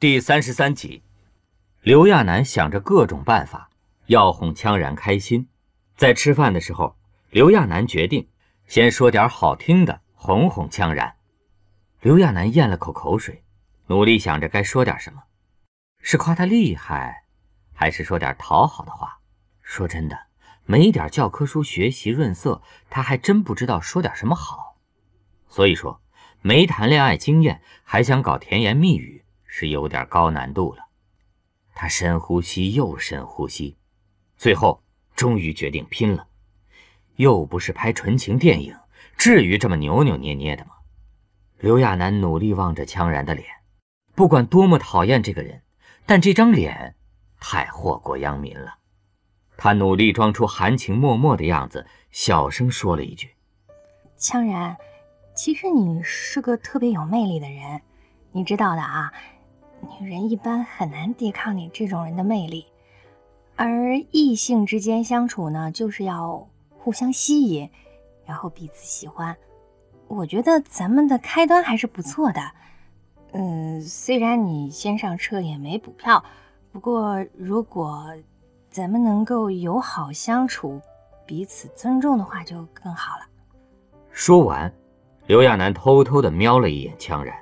第三十三集，刘亚楠想着各种办法要哄羌然开心。在吃饭的时候，刘亚楠决定先说点好听的哄哄羌然。刘亚楠咽了口口水，努力想着该说点什么，是夸他厉害，还是说点讨好的话？说真的，没点教科书学习润色，他还真不知道说点什么好。所以说，没谈恋爱经验还想搞甜言蜜语。是有点高难度了，他深呼吸又深呼吸，最后终于决定拼了。又不是拍纯情电影，至于这么扭扭捏捏的吗？刘亚楠努力望着羌然的脸，不管多么讨厌这个人，但这张脸太祸国殃民了。他努力装出含情脉脉的样子，小声说了一句：“羌然，其实你是个特别有魅力的人，你知道的啊。”女人一般很难抵抗你这种人的魅力，而异性之间相处呢，就是要互相吸引，然后彼此喜欢。我觉得咱们的开端还是不错的。嗯，虽然你先上车也没补票，不过如果咱们能够友好相处，彼此尊重的话，就更好了。说完，刘亚楠偷偷的瞄了一眼羌然，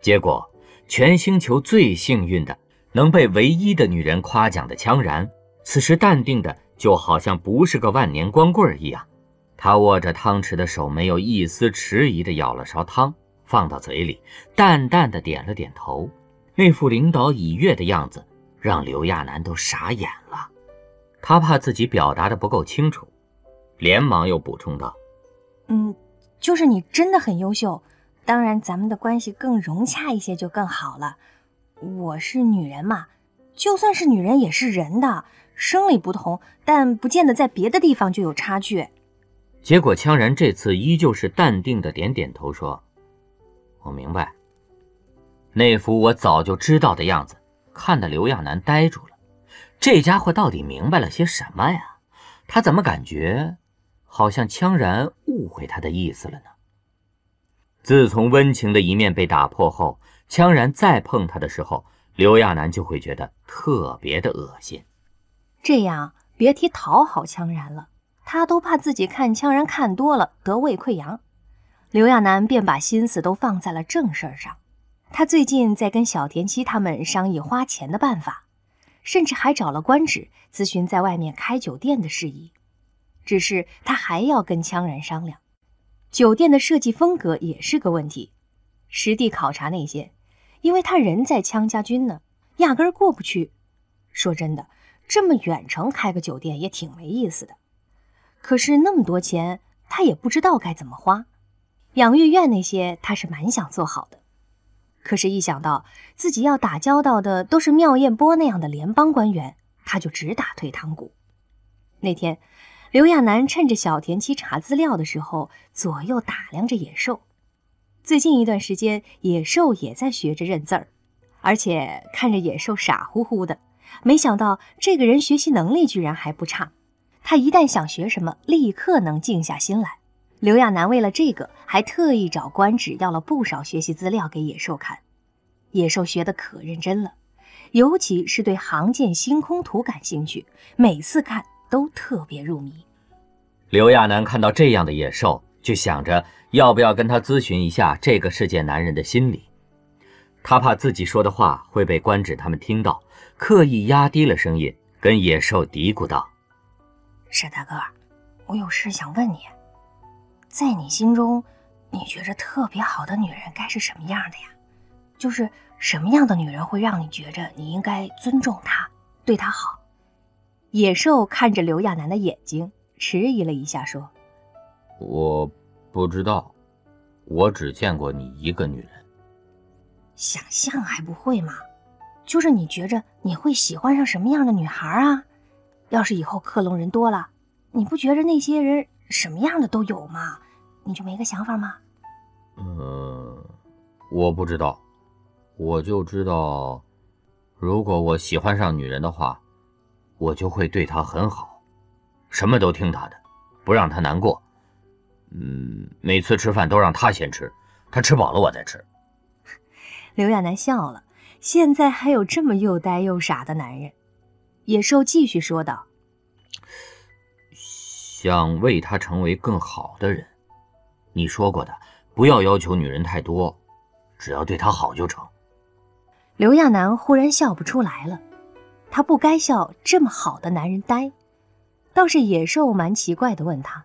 结果。全星球最幸运的，能被唯一的女人夸奖的羌然，此时淡定的就好像不是个万年光棍一样。他握着汤匙的手没有一丝迟疑的舀了勺汤，放到嘴里，淡淡的点了点头，那副领导已阅的样子，让刘亚楠都傻眼了。他怕自己表达的不够清楚，连忙又补充道：“嗯，就是你真的很优秀。”当然，咱们的关系更融洽一些就更好了。我是女人嘛，就算是女人也是人的，生理不同，但不见得在别的地方就有差距。结果，羌然这次依旧是淡定的点点头，说：“我明白。”那副我早就知道的样子，看得刘亚楠呆住了。这家伙到底明白了些什么呀？他怎么感觉好像羌然误会他的意思了呢？自从温情的一面被打破后，羌然再碰他的时候，刘亚楠就会觉得特别的恶心。这样别提讨好羌然了，他都怕自己看羌然看多了得胃溃疡。刘亚楠便把心思都放在了正事儿上。他最近在跟小田七他们商议花钱的办法，甚至还找了官职咨询在外面开酒店的事宜。只是他还要跟羌然商量。酒店的设计风格也是个问题，实地考察那些，因为他人在羌家军呢，压根儿过不去。说真的，这么远程开个酒店也挺没意思的。可是那么多钱，他也不知道该怎么花。养育院那些，他是蛮想做好的，可是，一想到自己要打交道的都是妙艳波那样的联邦官员，他就直打退堂鼓。那天。刘亚楠趁着小田七查资料的时候，左右打量着野兽。最近一段时间，野兽也在学着认字儿，而且看着野兽傻乎乎的。没想到这个人学习能力居然还不差，他一旦想学什么，立刻能静下心来。刘亚楠为了这个，还特意找官职要了不少学习资料给野兽看。野兽学的可认真了，尤其是对航舰星空图感兴趣，每次看。都特别入迷。刘亚楠看到这样的野兽，就想着要不要跟他咨询一下这个世界男人的心理。他怕自己说的话会被官职他们听到，刻意压低了声音，跟野兽嘀咕道：“沈大哥，我有事想问你，在你心中，你觉着特别好的女人该是什么样的呀？就是什么样的女人会让你觉着你应该尊重她，对她好？”野兽看着刘亚楠的眼睛，迟疑了一下，说：“我不知道，我只见过你一个女人。想象还不会吗？就是你觉着你会喜欢上什么样的女孩啊？要是以后克隆人多了，你不觉着那些人什么样的都有吗？你就没个想法吗？”“嗯，我不知道，我就知道，如果我喜欢上女人的话。”我就会对他很好，什么都听他的，不让他难过。嗯，每次吃饭都让他先吃，他吃饱了我再吃。刘亚楠笑了，现在还有这么又呆又傻的男人。野兽继续说道：“想为他成为更好的人，你说过的，不要要求女人太多，只要对她好就成。”刘亚楠忽然笑不出来了，他不该笑这么好的男人呆，倒是野兽蛮奇怪的问他：“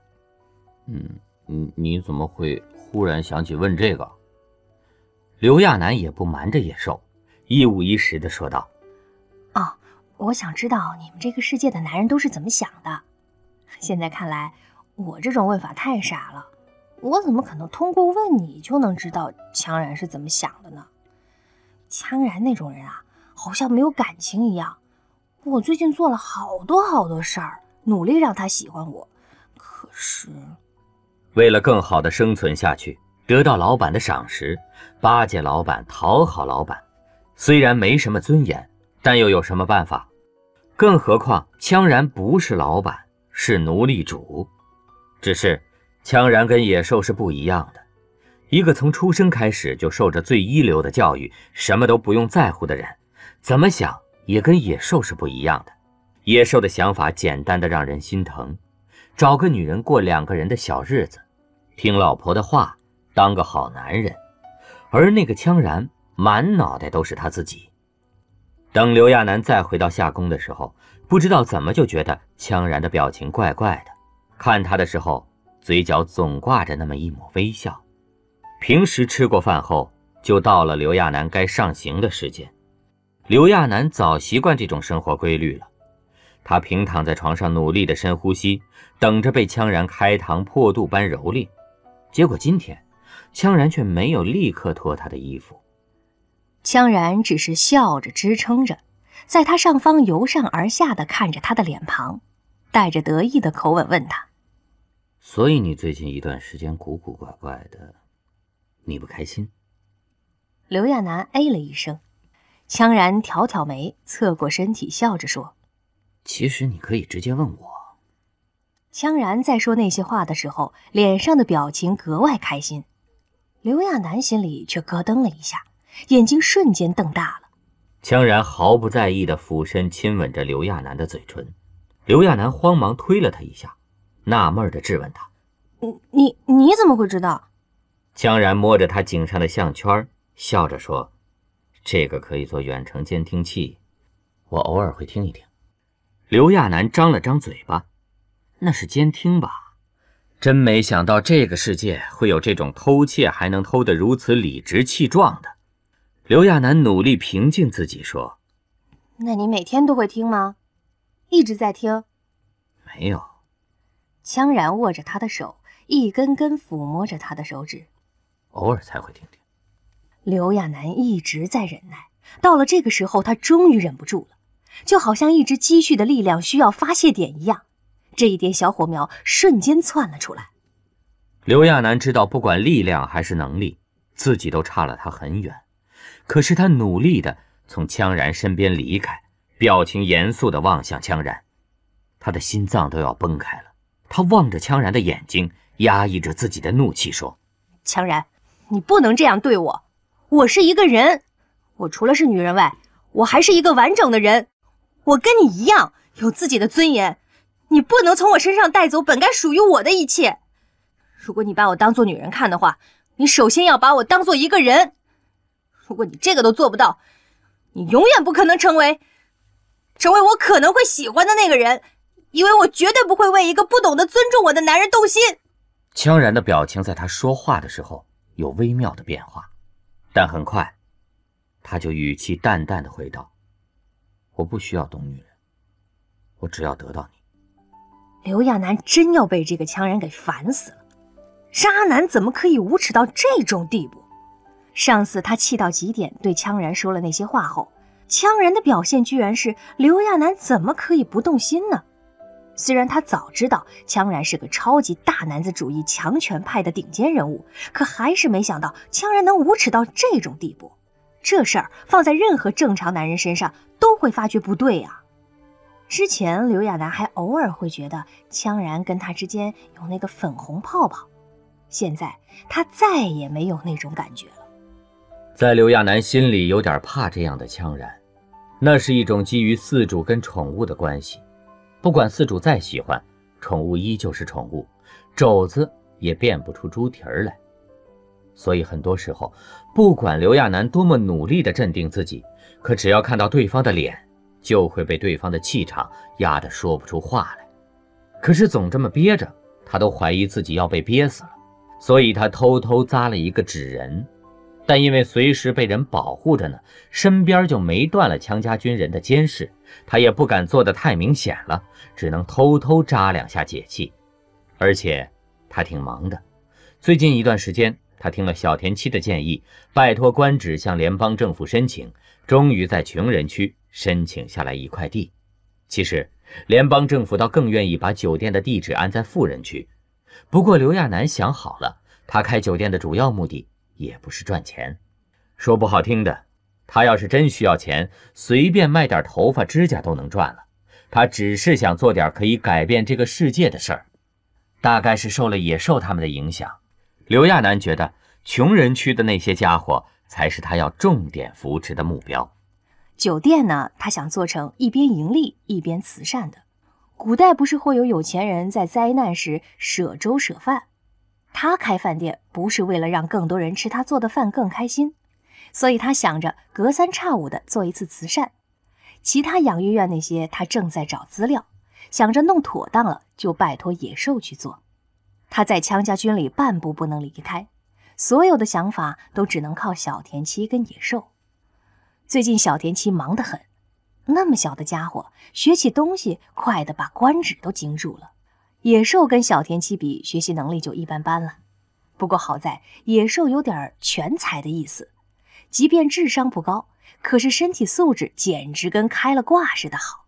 嗯，你你怎么会忽然想起问这个？”刘亚楠也不瞒着野兽，一五一十的说道：“哦。”我想知道你们这个世界的男人都是怎么想的。现在看来，我这种问法太傻了。我怎么可能通过问你就能知道羌然是怎么想的呢？羌然那种人啊，好像没有感情一样。我最近做了好多好多事儿，努力让他喜欢我，可是为了更好的生存下去，得到老板的赏识，巴结老板，讨好老板，虽然没什么尊严。但又有什么办法？更何况羌然不是老板，是奴隶主。只是羌然跟野兽是不一样的，一个从出生开始就受着最一流的教育，什么都不用在乎的人，怎么想也跟野兽是不一样的。野兽的想法简单的让人心疼，找个女人过两个人的小日子，听老婆的话，当个好男人。而那个羌然满脑袋都是他自己。等刘亚楠再回到夏宫的时候，不知道怎么就觉得羌然的表情怪怪的，看他的时候，嘴角总挂着那么一抹微笑。平时吃过饭后，就到了刘亚楠该上刑的时间。刘亚楠早习惯这种生活规律了，他平躺在床上，努力的深呼吸，等着被羌然开膛破肚般蹂躏。结果今天，羌然却没有立刻脱他的衣服。羌然只是笑着支撑着，在他上方由上而下的看着他的脸庞，带着得意的口吻问他：“所以你最近一段时间古古怪怪的，你不开心？”刘亚楠哎了一声，羌然挑挑眉，侧过身体，笑着说：“其实你可以直接问我。”羌然在说那些话的时候，脸上的表情格外开心，刘亚楠心里却咯噔了一下。眼睛瞬间瞪大了，羌然毫不在意的俯身亲吻着刘亚楠的嘴唇。刘亚楠慌忙推了他一下，纳闷的质问他：“你你你怎么会知道？”羌然摸着他颈上的项圈，笑着说：“这个可以做远程监听器，我偶尔会听一听。”刘亚楠张了张嘴巴：“那是监听吧？真没想到这个世界会有这种偷窃还能偷得如此理直气壮的。”刘亚楠努力平静自己说：“那你每天都会听吗？一直在听？”“没有。”羌然握着他的手，一根根抚摸着他的手指，“偶尔才会听听。”刘亚楠一直在忍耐，到了这个时候，他终于忍不住了，就好像一直积蓄的力量需要发泄点一样，这一点小火苗瞬间窜了出来。刘亚楠知道，不管力量还是能力，自己都差了他很远。可是他努力的从羌然身边离开，表情严肃的望向羌然，他的心脏都要崩开了。他望着羌然的眼睛，压抑着自己的怒气说：“羌然，你不能这样对我。我是一个人，我除了是女人外，我还是一个完整的人。我跟你一样有自己的尊严。你不能从我身上带走本该属于我的一切。如果你把我当做女人看的话，你首先要把我当做一个人。”如果你这个都做不到，你永远不可能成为，成为我可能会喜欢的那个人，因为我绝对不会为一个不懂得尊重我的男人动心。羌然的表情在他说话的时候有微妙的变化，但很快，他就语气淡淡的回道：“我不需要懂女人，我只要得到你。”刘亚楠真要被这个羌人给烦死了，渣男怎么可以无耻到这种地步？上次他气到极点，对羌然说了那些话后，羌然的表现居然是刘亚楠怎么可以不动心呢？虽然他早知道羌然是个超级大男子主义强权派的顶尖人物，可还是没想到羌然能无耻到这种地步。这事儿放在任何正常男人身上都会发觉不对啊。之前刘亚楠还偶尔会觉得羌然跟他之间有那个粉红泡泡，现在他再也没有那种感觉了。在刘亚楠心里有点怕这样的羌然，那是一种基于饲主跟宠物的关系，不管饲主再喜欢，宠物依旧是宠物，肘子也变不出猪蹄儿来。所以很多时候，不管刘亚楠多么努力地镇定自己，可只要看到对方的脸，就会被对方的气场压得说不出话来。可是总这么憋着，他都怀疑自己要被憋死了。所以他偷偷扎了一个纸人，但因为随时被人保护着呢，身边就没断了强家军人的监视，他也不敢做得太明显了，只能偷偷扎两下解气。而且他挺忙的，最近一段时间。他听了小田七的建议，拜托官职向联邦政府申请，终于在穷人区申请下来一块地。其实，联邦政府倒更愿意把酒店的地址安在富人区。不过，刘亚楠想好了，他开酒店的主要目的也不是赚钱。说不好听的，他要是真需要钱，随便卖点头发、指甲都能赚了。他只是想做点可以改变这个世界的事儿。大概是受了野兽他们的影响。刘亚楠觉得，穷人区的那些家伙才是他要重点扶持的目标。酒店呢，他想做成一边盈利一边慈善的。古代不是会有有钱人在灾难时舍粥舍饭？他开饭店不是为了让更多人吃他做的饭更开心，所以他想着隔三差五的做一次慈善。其他养育院那些，他正在找资料，想着弄妥当了就拜托野兽去做。他在羌家军里半步不能离开，所有的想法都只能靠小田七跟野兽。最近小田七忙得很，那么小的家伙学起东西快得把官职都惊住了。野兽跟小田七比，学习能力就一般般了。不过好在野兽有点全才的意思，即便智商不高，可是身体素质简直跟开了挂似的好。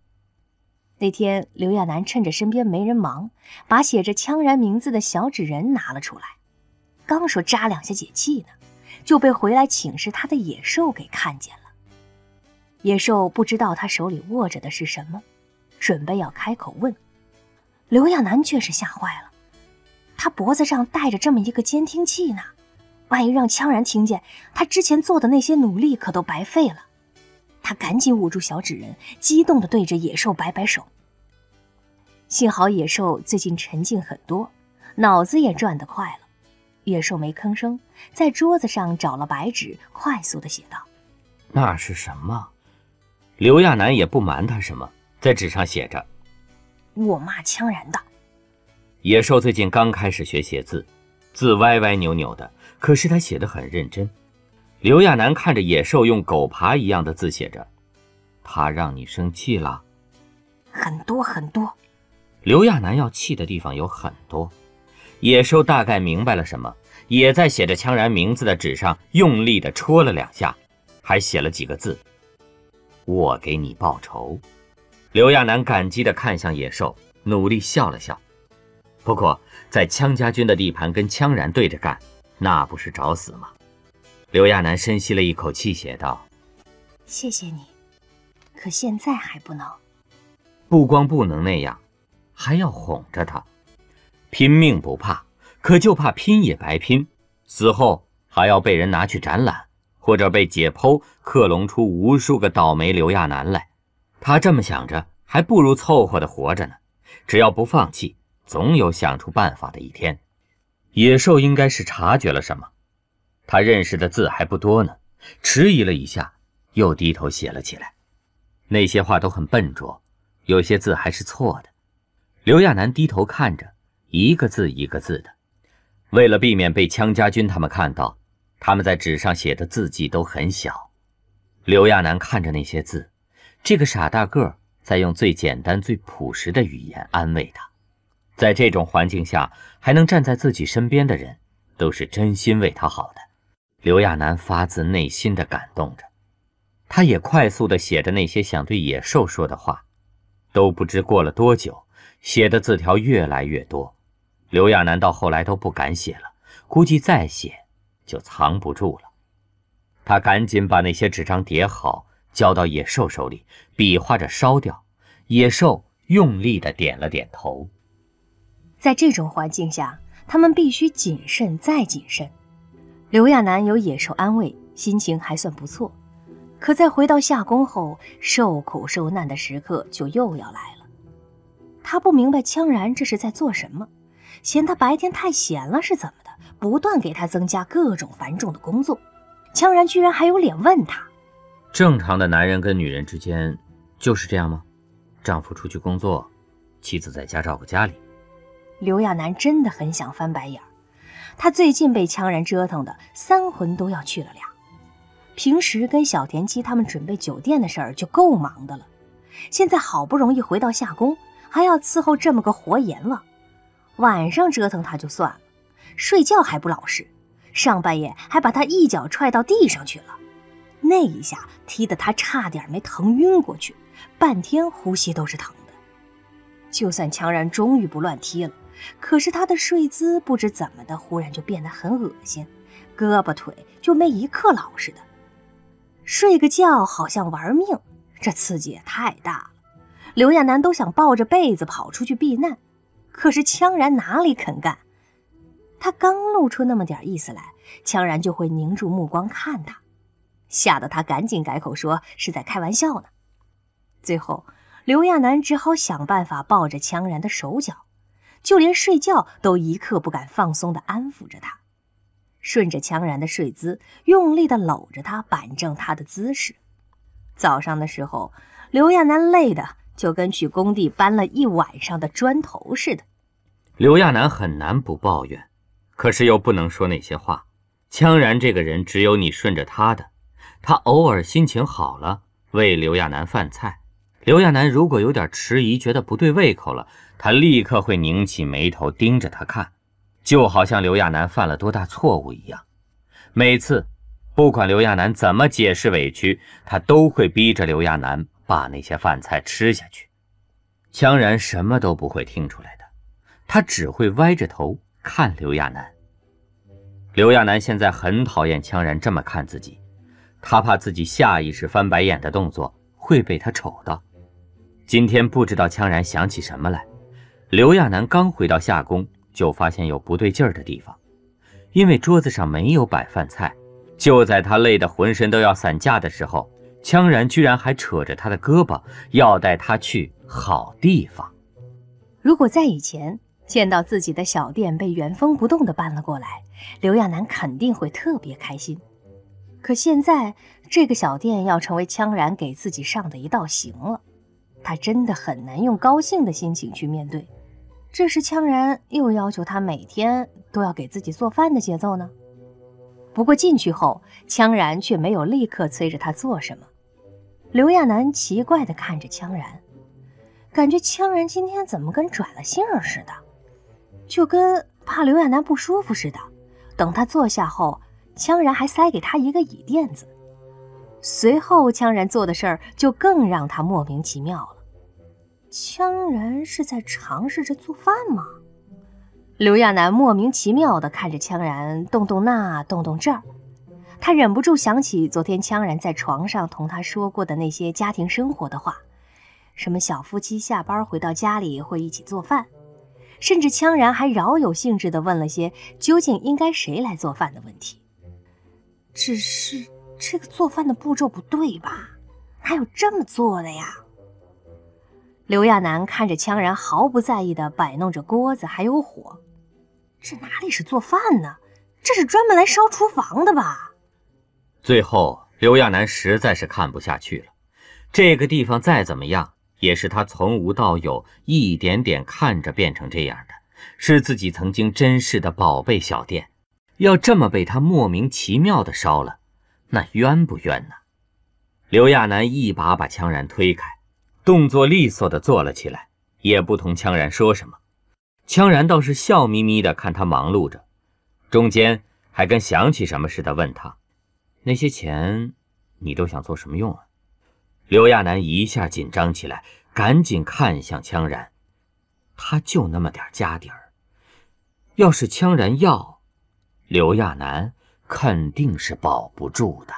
那天，刘亚楠趁着身边没人忙，把写着羌然名字的小纸人拿了出来。刚说扎两下解气呢，就被回来请示他的野兽给看见了。野兽不知道他手里握着的是什么，准备要开口问，刘亚楠却是吓坏了。他脖子上戴着这么一个监听器呢，万一让羌然听见，他之前做的那些努力可都白费了。他赶紧捂住小纸人，激动地对着野兽摆摆手。幸好野兽最近沉静很多，脑子也转得快了。野兽没吭声，在桌子上找了白纸，快速地写道：“那是什么？”刘亚楠也不瞒他什么，在纸上写着：“我骂羌然的。”野兽最近刚开始学写字，字歪歪扭扭的，可是他写的很认真。刘亚楠看着野兽用狗爬一样的字写着：“他让你生气了，很多很多。”刘亚楠要气的地方有很多。野兽大概明白了什么，也在写着羌然名字的纸上用力的戳了两下，还写了几个字：“我给你报仇。”刘亚楠感激地看向野兽，努力笑了笑。不过，在羌家军的地盘跟羌然对着干，那不是找死吗？刘亚楠深吸了一口气，写道：“谢谢你，可现在还不能。不光不能那样，还要哄着他。拼命不怕，可就怕拼也白拼，死后还要被人拿去展览，或者被解剖克隆出无数个倒霉刘亚楠来。他这么想着，还不如凑合的活着呢。只要不放弃，总有想出办法的一天。野兽应该是察觉了什么。”他认识的字还不多呢，迟疑了一下，又低头写了起来。那些话都很笨拙，有些字还是错的。刘亚楠低头看着，一个字一个字的。为了避免被羌家军他们看到，他们在纸上写的字迹都很小。刘亚楠看着那些字，这个傻大个在用最简单、最朴实的语言安慰他。在这种环境下，还能站在自己身边的人，都是真心为他好的。刘亚楠发自内心的感动着，他也快速的写着那些想对野兽说的话，都不知过了多久，写的字条越来越多，刘亚楠到后来都不敢写了，估计再写就藏不住了。他赶紧把那些纸张叠好，交到野兽手里，比划着烧掉。野兽用力的点了点头。在这种环境下，他们必须谨慎再谨慎。刘亚楠有野兽安慰，心情还算不错。可在回到夏宫后，受苦受难的时刻就又要来了。他不明白羌然这是在做什么，嫌他白天太闲了是怎么的，不断给他增加各种繁重的工作。羌然居然还有脸问他：正常的男人跟女人之间就是这样吗？丈夫出去工作，妻子在家照顾家里。刘亚楠真的很想翻白眼儿，他最近被羌然折腾的三魂都要去了俩。平时跟小田七他们准备酒店的事儿就够忙的了，现在好不容易回到夏宫。还要伺候这么个活阎王，晚上折腾他就算了，睡觉还不老实，上半夜还把他一脚踹到地上去了，那一下踢得他差点没疼晕过去，半天呼吸都是疼的。就算强然终于不乱踢了，可是他的睡姿不知怎么的，忽然就变得很恶心，胳膊腿就没一刻老实的，睡个觉好像玩命，这刺激也太大了。刘亚楠都想抱着被子跑出去避难，可是羌然哪里肯干？他刚露出那么点意思来，羌然就会凝住目光看他，吓得他赶紧改口说是在开玩笑呢。最后，刘亚楠只好想办法抱着羌然的手脚，就连睡觉都一刻不敢放松地安抚着他，顺着羌然的睡姿，用力地搂着他，板正他的姿势。早上的时候，刘亚楠累的。就跟去工地搬了一晚上的砖头似的。刘亚楠很难不抱怨，可是又不能说那些话。羌然这个人，只有你顺着他的。他偶尔心情好了，喂刘亚楠饭菜。刘亚楠如果有点迟疑，觉得不对胃口了，他立刻会拧起眉头盯着他看，就好像刘亚楠犯了多大错误一样。每次，不管刘亚楠怎么解释委屈，他都会逼着刘亚楠。把那些饭菜吃下去，羌然什么都不会听出来的，他只会歪着头看刘亚楠。刘亚楠现在很讨厌羌然这么看自己，他怕自己下意识翻白眼的动作会被他瞅到。今天不知道羌然想起什么来，刘亚楠刚回到夏宫就发现有不对劲儿的地方，因为桌子上没有摆饭菜。就在他累得浑身都要散架的时候。羌然居然还扯着他的胳膊，要带他去好地方。如果在以前见到自己的小店被原封不动地搬了过来，刘亚楠肯定会特别开心。可现在这个小店要成为羌然给自己上的一道刑了，他真的很难用高兴的心情去面对。这是羌然又要求他每天都要给自己做饭的节奏呢？不过进去后，羌然却没有立刻催着他做什么。刘亚楠奇怪地看着羌然，感觉羌然今天怎么跟转了性似的，就跟怕刘亚楠不舒服似的。等他坐下后，羌然还塞给他一个椅垫子。随后，羌然做的事儿就更让他莫名其妙了。羌然是在尝试着做饭吗？刘亚楠莫名其妙地看着羌然，动动那，动动这儿，他忍不住想起昨天羌然在床上同他说过的那些家庭生活的话，什么小夫妻下班回到家里会一起做饭，甚至羌然还饶有兴致地问了些究竟应该谁来做饭的问题。只是这个做饭的步骤不对吧？哪有这么做的呀？刘亚楠看着羌然毫不在意地摆弄着锅子还有火。这哪里是做饭呢？这是专门来烧厨房的吧？最后，刘亚楠实在是看不下去了。这个地方再怎么样，也是他从无到有，一点点看着变成这样的，是自己曾经珍视的宝贝小店，要这么被他莫名其妙的烧了，那冤不冤呢？刘亚楠一把把羌然推开，动作利索的坐了起来，也不同羌然说什么。羌然倒是笑眯眯的看他忙碌着，中间还跟想起什么似的问他：“那些钱，你都想做什么用啊？”刘亚楠一下紧张起来，赶紧看向羌然，他就那么点家底儿，要是羌然要，刘亚楠肯定是保不住的。